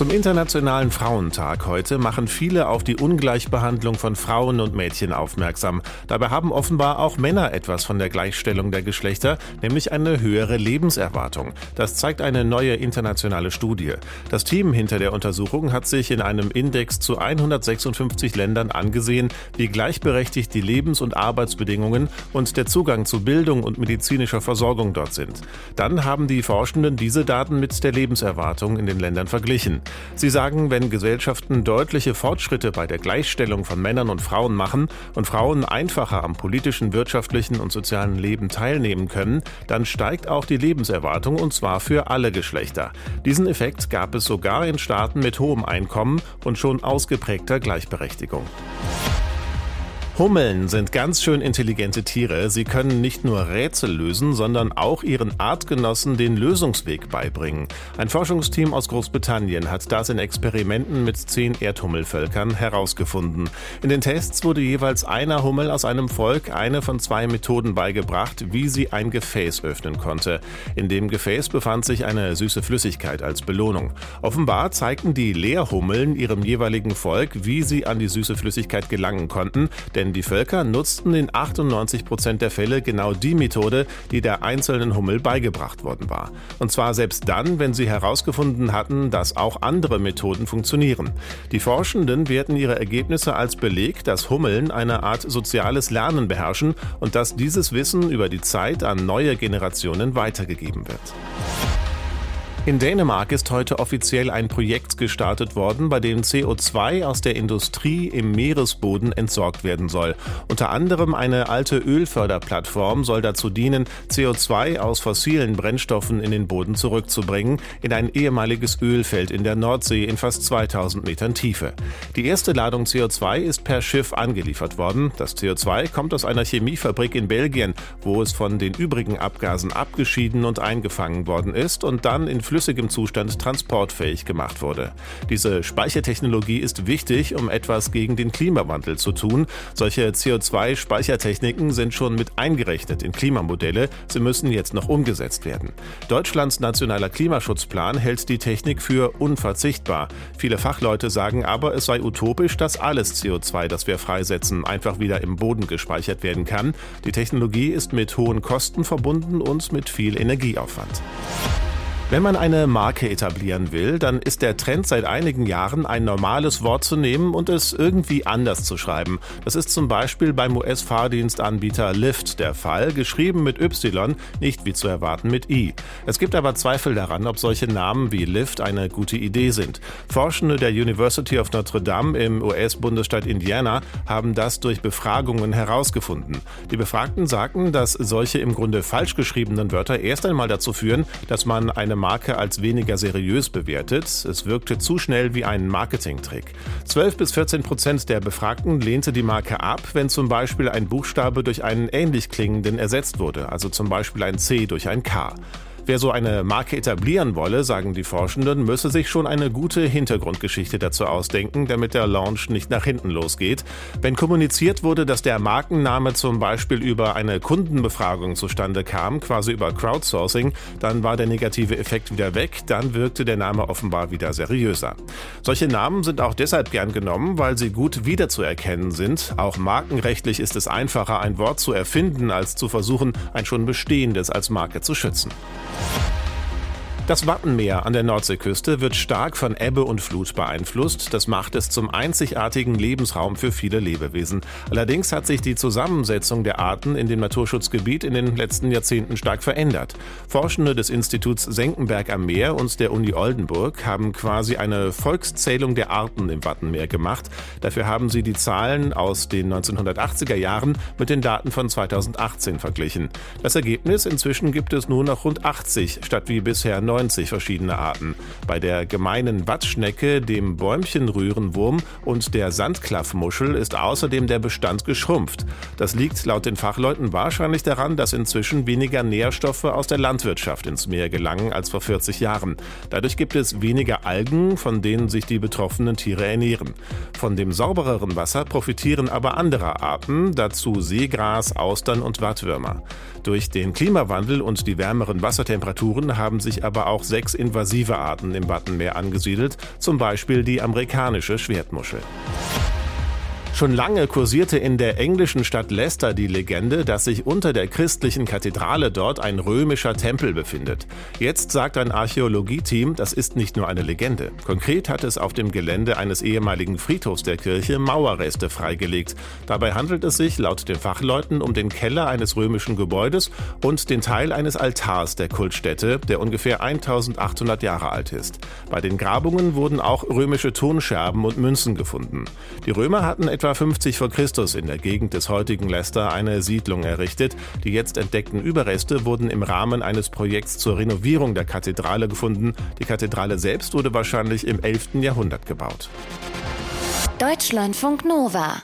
Zum Internationalen Frauentag heute machen viele auf die Ungleichbehandlung von Frauen und Mädchen aufmerksam. Dabei haben offenbar auch Männer etwas von der Gleichstellung der Geschlechter, nämlich eine höhere Lebenserwartung. Das zeigt eine neue internationale Studie. Das Team hinter der Untersuchung hat sich in einem Index zu 156 Ländern angesehen, wie gleichberechtigt die Lebens- und Arbeitsbedingungen und der Zugang zu Bildung und medizinischer Versorgung dort sind. Dann haben die Forschenden diese Daten mit der Lebenserwartung in den Ländern verglichen. Sie sagen, wenn Gesellschaften deutliche Fortschritte bei der Gleichstellung von Männern und Frauen machen und Frauen einfacher am politischen, wirtschaftlichen und sozialen Leben teilnehmen können, dann steigt auch die Lebenserwartung und zwar für alle Geschlechter. Diesen Effekt gab es sogar in Staaten mit hohem Einkommen und schon ausgeprägter Gleichberechtigung. Hummeln sind ganz schön intelligente Tiere. Sie können nicht nur Rätsel lösen, sondern auch ihren Artgenossen den Lösungsweg beibringen. Ein Forschungsteam aus Großbritannien hat das in Experimenten mit zehn Erdhummelvölkern herausgefunden. In den Tests wurde jeweils einer Hummel aus einem Volk eine von zwei Methoden beigebracht, wie sie ein Gefäß öffnen konnte. In dem Gefäß befand sich eine süße Flüssigkeit als Belohnung. Offenbar zeigten die Leerhummeln ihrem jeweiligen Volk, wie sie an die süße Flüssigkeit gelangen konnten, denn die Völker nutzten in 98 Prozent der Fälle genau die Methode, die der einzelnen Hummel beigebracht worden war. Und zwar selbst dann, wenn sie herausgefunden hatten, dass auch andere Methoden funktionieren. Die Forschenden werten ihre Ergebnisse als Beleg, dass Hummeln eine Art soziales Lernen beherrschen und dass dieses Wissen über die Zeit an neue Generationen weitergegeben wird. In Dänemark ist heute offiziell ein Projekt gestartet worden, bei dem CO2 aus der Industrie im Meeresboden entsorgt werden soll. Unter anderem eine alte Ölförderplattform soll dazu dienen, CO2 aus fossilen Brennstoffen in den Boden zurückzubringen, in ein ehemaliges Ölfeld in der Nordsee in fast 2000 Metern Tiefe. Die erste Ladung CO2 ist per Schiff angeliefert worden. Das CO2 kommt aus einer Chemiefabrik in Belgien, wo es von den übrigen Abgasen abgeschieden und eingefangen worden ist und dann in flüssigem Zustand transportfähig gemacht wurde. Diese Speichertechnologie ist wichtig, um etwas gegen den Klimawandel zu tun. Solche CO2-Speichertechniken sind schon mit eingerechnet in Klimamodelle. Sie müssen jetzt noch umgesetzt werden. Deutschlands nationaler Klimaschutzplan hält die Technik für unverzichtbar. Viele Fachleute sagen aber, es sei utopisch, dass alles CO2, das wir freisetzen, einfach wieder im Boden gespeichert werden kann. Die Technologie ist mit hohen Kosten verbunden und mit viel Energieaufwand. Wenn man eine Marke etablieren will, dann ist der Trend seit einigen Jahren, ein normales Wort zu nehmen und es irgendwie anders zu schreiben. Das ist zum Beispiel beim US-Fahrdienstanbieter Lyft der Fall, geschrieben mit Y, nicht wie zu erwarten mit I. Es gibt aber Zweifel daran, ob solche Namen wie Lyft eine gute Idee sind. Forschende der University of Notre Dame im US-Bundesstaat Indiana haben das durch Befragungen herausgefunden. Die Befragten sagten, dass solche im Grunde falsch geschriebenen Wörter erst einmal dazu führen, dass man eine Marke als weniger seriös bewertet. Es wirkte zu schnell wie ein Marketingtrick. 12 bis 14 Prozent der Befragten lehnte die Marke ab, wenn zum Beispiel ein Buchstabe durch einen ähnlich klingenden ersetzt wurde, also zum Beispiel ein C durch ein K. Wer so eine Marke etablieren wolle, sagen die Forschenden, müsse sich schon eine gute Hintergrundgeschichte dazu ausdenken, damit der Launch nicht nach hinten losgeht. Wenn kommuniziert wurde, dass der Markenname zum Beispiel über eine Kundenbefragung zustande kam, quasi über Crowdsourcing, dann war der negative Effekt wieder weg, dann wirkte der Name offenbar wieder seriöser. Solche Namen sind auch deshalb gern genommen, weil sie gut wiederzuerkennen sind. Auch markenrechtlich ist es einfacher, ein Wort zu erfinden, als zu versuchen, ein schon bestehendes als Marke zu schützen. Das Wattenmeer an der Nordseeküste wird stark von Ebbe und Flut beeinflusst. Das macht es zum einzigartigen Lebensraum für viele Lebewesen. Allerdings hat sich die Zusammensetzung der Arten in dem Naturschutzgebiet in den letzten Jahrzehnten stark verändert. Forschende des Instituts Senckenberg am Meer und der Uni Oldenburg haben quasi eine Volkszählung der Arten im Wattenmeer gemacht. Dafür haben sie die Zahlen aus den 1980er Jahren mit den Daten von 2018 verglichen. Das Ergebnis, inzwischen gibt es nur noch rund 80 statt wie bisher 90 90 verschiedene Arten. Bei der gemeinen Wattschnecke, dem Bäumchenrührenwurm und der Sandklaffmuschel ist außerdem der Bestand geschrumpft. Das liegt laut den Fachleuten wahrscheinlich daran, dass inzwischen weniger Nährstoffe aus der Landwirtschaft ins Meer gelangen als vor 40 Jahren. Dadurch gibt es weniger Algen, von denen sich die betroffenen Tiere ernähren. Von dem saubereren Wasser profitieren aber andere Arten, dazu Seegras, Austern und Wattwürmer. Durch den Klimawandel und die wärmeren Wassertemperaturen haben sich aber auch sechs invasive Arten im Wattenmeer angesiedelt, zum Beispiel die amerikanische Schwertmuschel. Schon lange kursierte in der englischen Stadt Leicester die Legende, dass sich unter der christlichen Kathedrale dort ein römischer Tempel befindet. Jetzt sagt ein Archäologieteam, das ist nicht nur eine Legende. Konkret hat es auf dem Gelände eines ehemaligen Friedhofs der Kirche Mauerreste freigelegt. Dabei handelt es sich laut den Fachleuten um den Keller eines römischen Gebäudes und den Teil eines Altars der Kultstätte, der ungefähr 1800 Jahre alt ist. Bei den Grabungen wurden auch römische Tonscherben und Münzen gefunden. Die Römer hatten etwa etwa 50 vor Christus in der Gegend des heutigen Leicester eine Siedlung errichtet. Die jetzt entdeckten Überreste wurden im Rahmen eines Projekts zur Renovierung der Kathedrale gefunden. Die Kathedrale selbst wurde wahrscheinlich im 11. Jahrhundert gebaut. Deutschlandfunk Nova